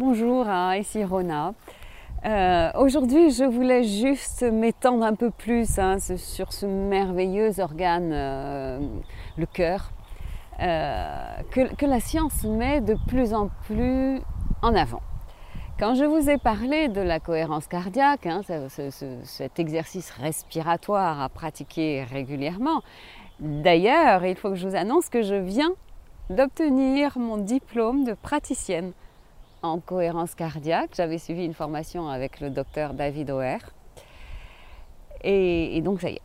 Bonjour, hein, ici Rona. Euh, aujourd'hui, je voulais juste m'étendre un peu plus hein, sur ce merveilleux organe, euh, le cœur, euh, que, la science met de plus en plus en avant. Quand je vous ai parlé de la cohérence cardiaque, hein, cet exercice respiratoire à pratiquer régulièrement, d'ailleurs, il faut que je vous annonce que je viens d'obtenir mon diplôme de praticienne en cohérence cardiaque. J'avais suivi une formation avec le docteur David O'Hare. Et, donc ça y est.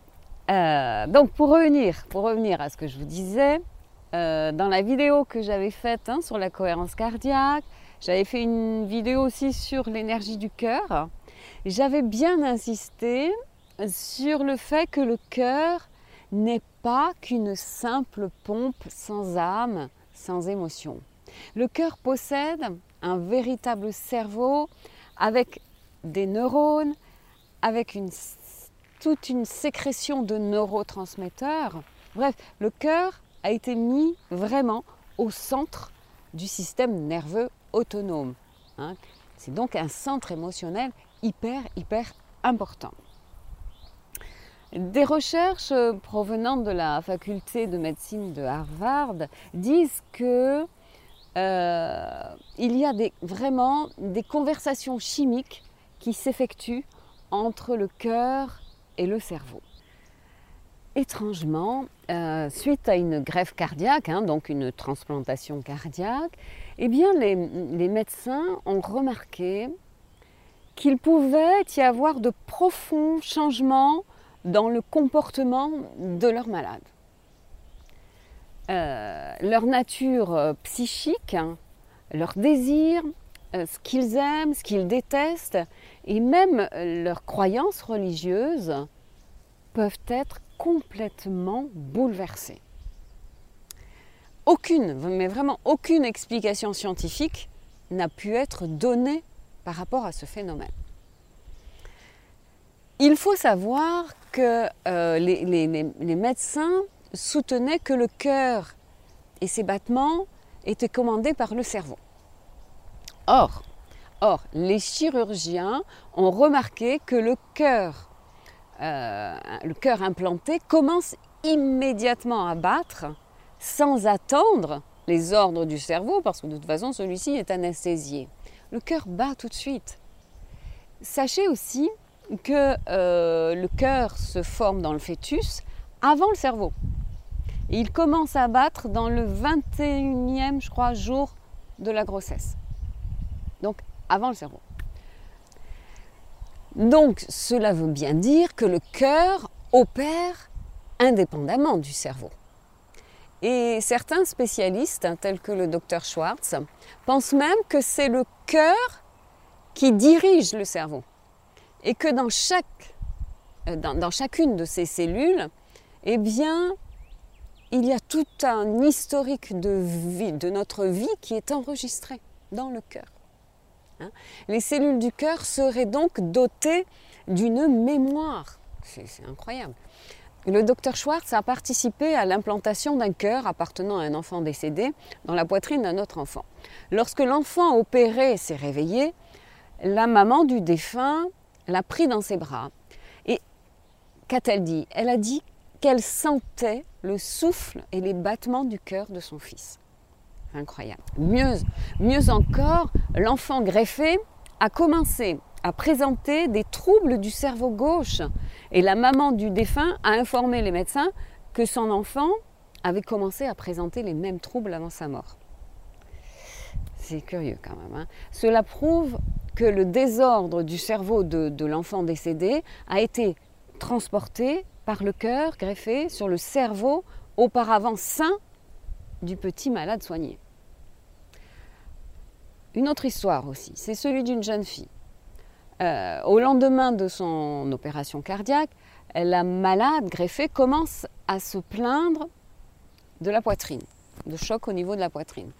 Euh, donc pour revenir, pour revenir à ce que je vous disais, euh, dans la vidéo que j'avais faite hein, sur la cohérence cardiaque, j'avais fait une vidéo aussi sur l'énergie du cœur. J'avais bien insisté sur le fait que le cœur n'est pas qu'une simple pompe sans âme, sans émotion. Le cœur possède un véritable cerveau avec des neurones, avec toute une sécrétion de neurotransmetteurs. Bref, le cœur a été mis vraiment au centre du système nerveux autonome. Hein. C'est donc un centre émotionnel hyper, hyper important. Des recherches provenant de la faculté de médecine de Harvard disent que euh, il y a vraiment des conversations chimiques qui s'effectuent entre le cœur et le cerveau. Étrangement, euh, suite à une greffe cardiaque, hein, donc une transplantation cardiaque, eh bien les, les médecins ont remarqué qu'il pouvait y avoir de profonds changements dans le comportement de leurs malades. Euh, leur nature euh, psychique, hein, leurs désirs, euh, ce qu'ils aiment, ce qu'ils détestent, et même leurs croyances religieuses peuvent être complètement bouleversées. Aucune, mais vraiment aucune explication scientifique n'a pu être donnée par rapport à ce phénomène. Il faut savoir que les médecins soutenait que le cœur et ses battements étaient commandés par le cerveau. Or, or les chirurgiens ont remarqué que le cœur, euh, le cœur implanté commence immédiatement à battre sans attendre les ordres du cerveau, parce que de toute façon celui-ci est anesthésié. Le cœur bat tout de suite. Sachez aussi que euh, le cœur se forme dans le fœtus avant le cerveau il commence à battre dans le 21e, je crois, jour de la grossesse. Donc avant le cerveau. Donc cela veut bien dire que le cœur opère indépendamment du cerveau. Et certains spécialistes, hein, tels que le docteur Schwartz, pensent même que c'est le cœur qui dirige le cerveau. Et que dans, euh, chacune de ces cellules, eh bien, il y a tout un historique de vie, de notre vie qui est enregistré dans le cœur. Hein. Les cellules du cœur seraient donc dotées d'une mémoire. C'est incroyable. Le docteur Schwartz a participé à l'implantation d'un cœur appartenant à un enfant décédé dans la poitrine d'un autre enfant. Lorsque l'enfant opéré s'est réveillé, la maman du défunt l'a pris dans ses bras. Et qu'a-t-elle dit? Elle a dit qu'elle sentait le souffle et les battements du cœur de son fils. Incroyable. Mieux, mieux encore, l'enfant greffé a commencé à présenter des troubles du cerveau gauche et la maman du défunt a informé les médecins que son enfant avait commencé à présenter les mêmes troubles avant sa mort. C'est curieux quand même. Hein. Cela prouve que le désordre du cerveau de, de l'enfant décédé a été transporté par le cœur greffé sur le cerveau auparavant sain du petit malade soigné. Une autre histoire aussi, c'est celui d'une jeune fille. Euh, au lendemain de son opération cardiaque, la malade greffée commence à se plaindre de la poitrine, de choc au niveau de la poitrine.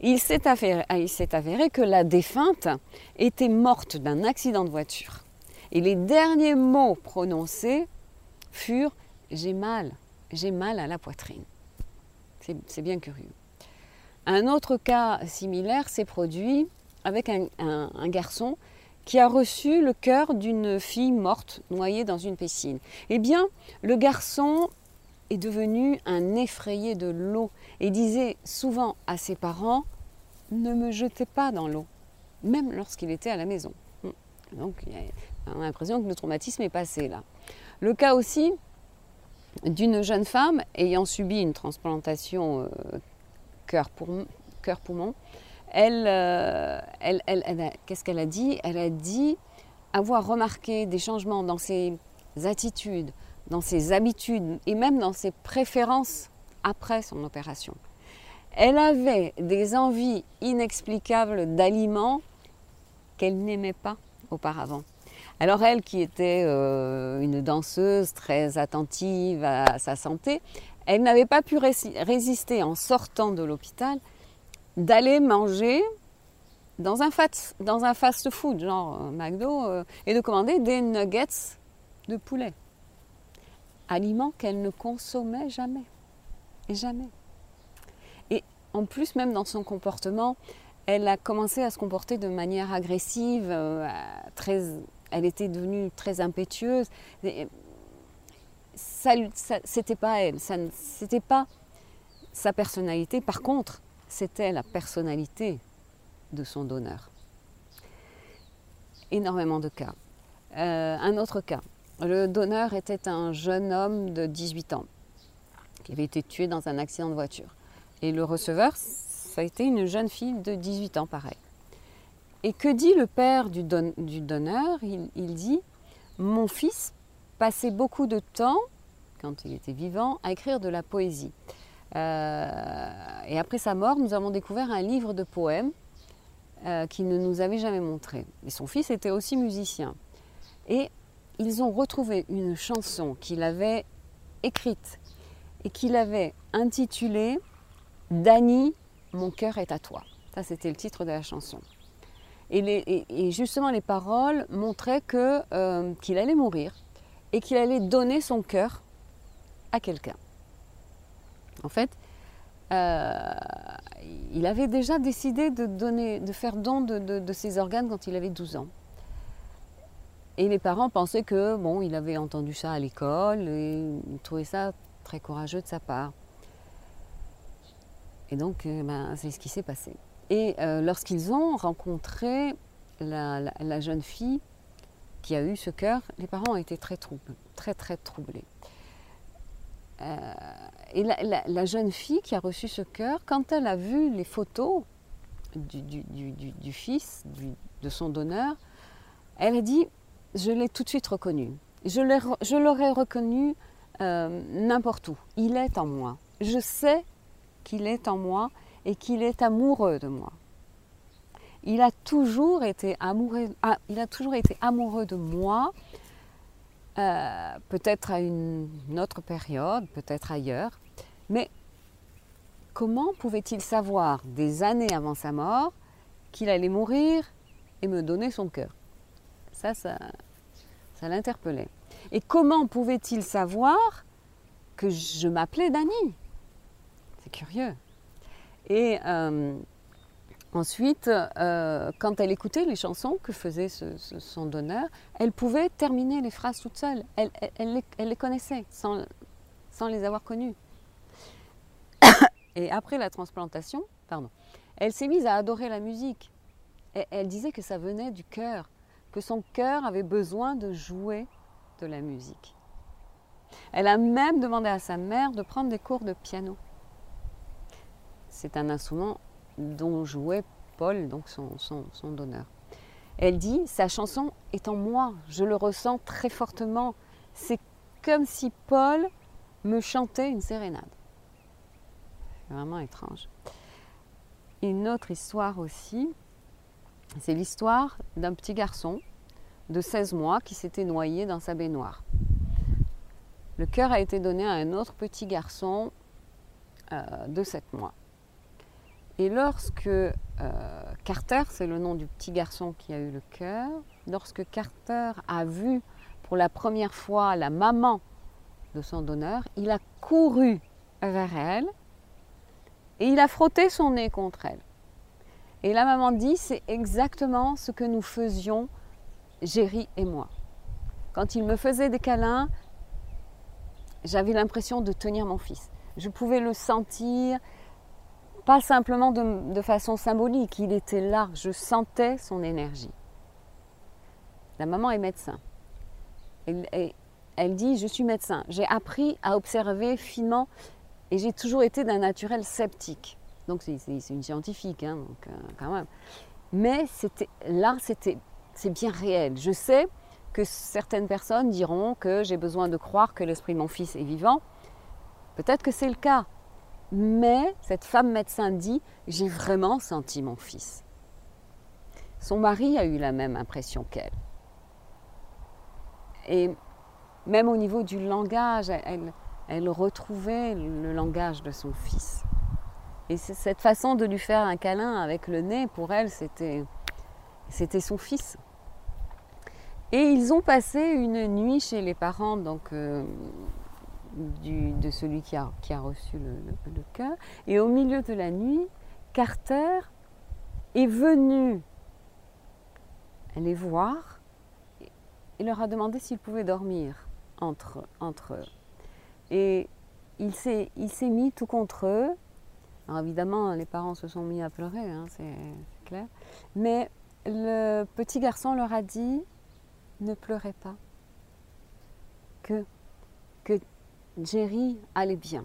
Il s'est avéré, avéré, que la défunte était morte d'un accident de voiture. Et les derniers mots prononcés furent J'ai mal, j'ai mal à la poitrine. C'est bien curieux. Un autre cas similaire s'est produit avec un, garçon qui a reçu le cœur d'une fille morte noyée dans une piscine. Eh bien, le garçon est devenu un effrayé de l'eau et disait souvent à ses parents Ne me jetez pas dans l'eau, même lorsqu'il était à la maison. Donc, on a l'impression que le traumatisme est passé là. Le cas aussi d'une jeune femme ayant subi une transplantation euh, cœur-poumon, euh, elle, elle, qu'est-ce qu'elle a dit? Elle a dit avoir remarqué des changements dans ses attitudes, dans ses habitudes et même dans ses préférences après son opération. Elle avait des envies inexplicables d'aliments qu'elle n'aimait pas auparavant. Alors elle, qui était euh, une danseuse très attentive à sa santé, elle n'avait pas pu résister en sortant de l'hôpital d'aller manger dans un, fast-food, genre euh, McDo, euh, et de commander des nuggets de poulet. Aliment qu'elle ne consommait jamais. Et jamais. Et en plus, même dans son comportement, elle a commencé à se comporter de manière agressive, très elle était devenue très impétueuse. Ça, c'était pas elle, ça, c'était pas sa personnalité. Par contre, c'était la personnalité de son donneur. Énormément de cas. Euh, un autre cas. Le donneur était un jeune homme de 18 ans qui avait été tué dans un accident de voiture. Et le receveur, ça a été une jeune fille de 18 ans, pareil. Et que dit le père du, donneur? Il, dit Mon fils passait beaucoup de temps, quand il était vivant, à écrire de la poésie. Euh, et après sa mort, nous avons découvert un livre de poèmes euh, qu'il ne nous avait jamais montré. Et son fils était aussi musicien. Et ils ont retrouvé une chanson qu'il avait écrite et qu'il avait intitulée Dany, mon cœur est à toi. Ça, c'était le titre de la chanson. Et, justement, les paroles montraient euh, qu'il allait mourir et qu'il allait donner son cœur à quelqu'un. En fait, euh, il avait déjà décidé de faire don de, ses organes quand il avait 12 ans. Et les parents pensaient que, bon, il avait entendu ça à l'école et ils trouvaient ça très courageux de sa part. Et donc, euh, ben, c'est ce qui s'est passé. Et euh, lorsqu'ils ont rencontré la, jeune fille qui a eu ce cœur, les parents ont été très troublés, très très troublés. Euh, et la, jeune fille qui a reçu ce cœur, quand elle a vu les photos du, fils, de son donneur, elle a dit, je l'ai tout de suite reconnu. Je l'aurais reconnu euh, n'importe où. Il est en moi. Je sais qu'il est en moi et qu'il est amoureux de moi. Il a toujours été amoureux, ah, de moi, euh, peut-être à une autre période, peut-être ailleurs, mais comment pouvait-il savoir des années avant sa mort qu'il allait mourir et me donner son cœur? Ça, ça, ça l'interpellait. Et comment pouvait-il savoir que je m'appelais Dany? C'est curieux. Et euh, ensuite, euh, quand elle écoutait les chansons que faisait son donneur, elle pouvait terminer les phrases toute seule. Elle, les, connaissait sans, les avoir connues. Et après la transplantation, pardon, elle s'est mise à adorer la musique. Et elle disait que ça venait du cœur, que son cœur avait besoin de jouer de la musique. Elle a même demandé à sa mère de prendre des cours de piano. C'est un instrument dont jouait Paul, donc son, donneur. Elle dit, sa chanson est en moi, je le ressens très fortement. C'est comme si Paul me chantait une sérénade. C'est vraiment étrange. Une autre histoire aussi, c'est l'histoire d'un petit garçon de 16 mois qui s'était noyé dans sa baignoire. Le cœur a été donné à un autre petit garçon euh, de 7 mois. Et lorsque euh, Carter, c'est le nom du petit garçon qui a eu le cœur, lorsque Carter a vu pour la première fois la maman de son donneur, il a couru vers elle et il a frotté son nez contre elle. Et la maman dit, c'est exactement ce que nous faisions, Géry et moi. Quand il me faisait des câlins, j'avais l'impression de tenir mon fils. Je pouvais le sentir, pas simplement de, façon symbolique, il était là, je sentais son énergie. La maman est médecin. Elle, dit, je suis médecin. J'ai appris à observer finement et j'ai toujours été d'un naturel sceptique. Donc c'est une scientifique, hein, donc, euh, quand même. Mais là, c'était, c'est bien réel. Je sais que certaines personnes diront que j'ai besoin de croire que l'esprit de mon fils est vivant. Peut-être que c'est le cas. Mais cette femme médecin dit, j'ai vraiment senti mon fils. Son mari a eu la même impression qu'elle. Et même au niveau du langage, elle, retrouvait le langage de son fils. Et cette façon de lui faire un câlin avec le nez, pour elle, c'était, c'était son fils. Et ils ont passé une nuit chez les parents donc, euh, de celui qui a, qui a reçu le, cœur. Et au milieu de la nuit, Carter est venu les voir et leur a demandé s'ils pouvaient dormir entre, entre eux. Et il s'est, mis tout contre eux. Alors évidemment, les parents se sont mis à pleurer, hein, c'est, clair. Mais le petit garçon leur a dit ne pleurez pas. Que Jerry allait bien.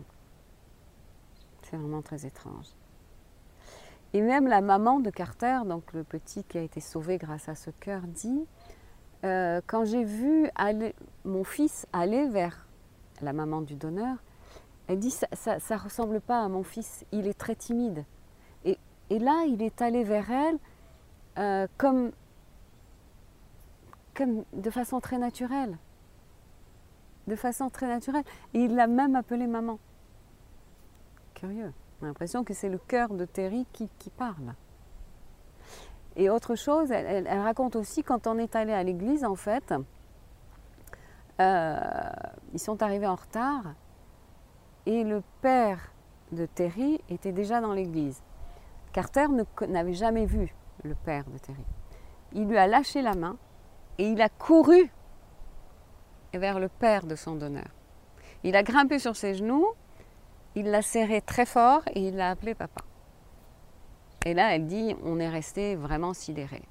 C'est vraiment très étrange. Et même la maman de Carter, donc le petit qui a été sauvé grâce à ce cœur, dit euh, Quand j'ai vu mon fils aller vers la maman du donneur, elle dit ça, ça, ressemble pas à mon fils, il est très timide. Et, là, il est allé vers elle euh, comme, comme de façon très naturelle. De façon très naturelle. Et il l'a même appelée maman. Curieux. J'ai l'impression que c'est le cœur de Terry qui, parle. Et autre chose, elle, elle, raconte aussi quand on est allé à l'église, en fait, euh, ils sont arrivés en retard et le père de Terry était déjà dans l'église. Carter n'avait jamais vu le père de Terry. Il lui a lâché la main et il a couru vers le père de son donneur. Il a grimpé sur ses genoux, il l'a serré très fort et il l'a appelé papa. Et là, elle dit, on est resté vraiment sidérés.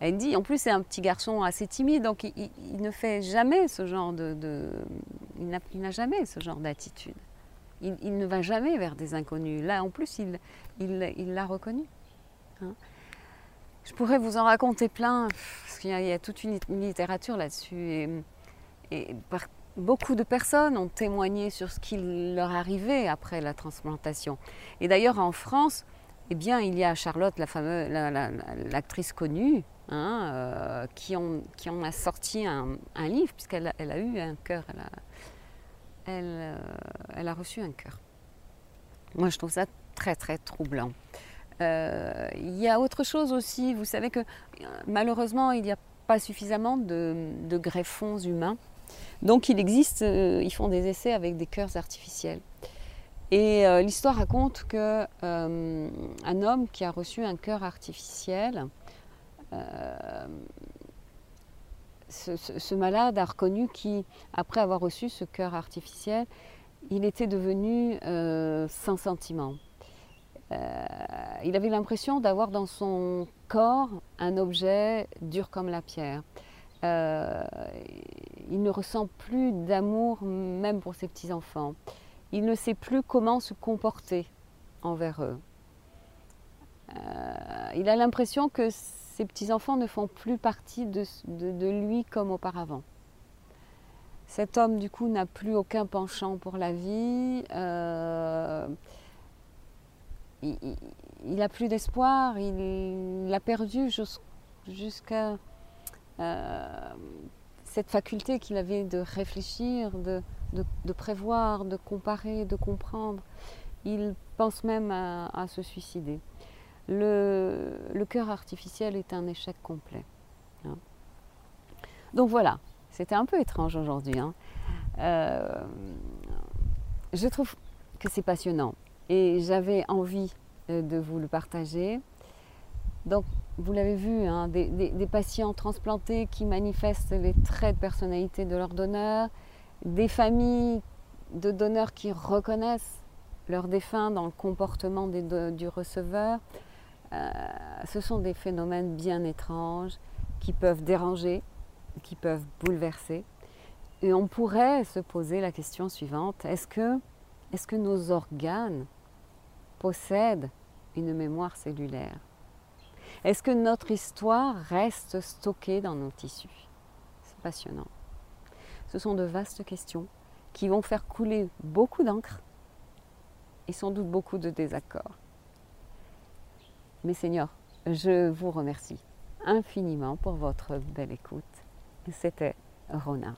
Elle dit, en plus, c'est un petit garçon assez timide, donc il, ne fait jamais ce genre de. il n'a jamais ce genre d'attitude. Il, ne va jamais vers des inconnus. Là, en plus, il l'a reconnu. Hein. Je pourrais vous en raconter plein, parce qu'il y, a toute une, littérature là-dessus. Et, beaucoup de personnes ont témoigné sur ce qui leur arrivait après la transplantation. Et d'ailleurs, en France, eh bien, il y a Charlotte, l'actrice connue, hein, euh, qui, en a sorti un, livre, puisqu'elle elle a eu un cœur, elle a, elle, euh, elle a reçu un cœur. Moi, je trouve ça très, très troublant. Euh, il y a autre chose aussi, vous savez que malheureusement, il n'y a pas suffisamment de, greffons humains. Donc, il existe, ils font des essais avec des cœurs artificiels. Et euh, l'histoire raconte que euh, un homme qui a reçu un cœur artificiel, euh, ce, malade a reconnu qu'après avoir reçu ce cœur artificiel, il était devenu sans sentiment. il avait l'impression d'avoir dans son corps un objet dur comme la pierre. Il ne ressent plus d'amour même pour ses petits-enfants il ne sait plus comment se comporter envers eux. Euh, il a l'impression que ses petits-enfants ne font plus partie de, lui comme auparavant. Cet homme, du coup, n'a plus aucun penchant pour la vie. Euh, il n'a plus d'espoir. Il, a perdu jusqu'à euh, cette faculté qu'il avait de réfléchir, de, prévoir, de comparer, de comprendre. Il pense même à, se suicider. Le, cœur artificiel est un échec complet. Hein. Donc voilà, c'était un peu étrange aujourd'hui. Hein. Euh, je trouve que c'est passionnant et j'avais envie euh, de vous le partager. Vous l'avez vu, hein, des, patients transplantés qui manifestent les traits de personnalité de leur donneur, des familles de donneurs qui reconnaissent leur défunt dans le comportement du receveur. Euh, ce sont des phénomènes bien étranges qui peuvent déranger, qui peuvent bouleverser. Et on pourrait se poser la question suivante, est-ce que, est que nos organes possèdent une mémoire cellulaire? Est-ce que notre histoire reste stockée dans nos tissus? C'est passionnant. Ce sont de vastes questions qui vont faire couler beaucoup d'encre et sans doute beaucoup de désaccords. Mais Seigneur, je vous remercie infiniment pour votre belle écoute. C'était Rona.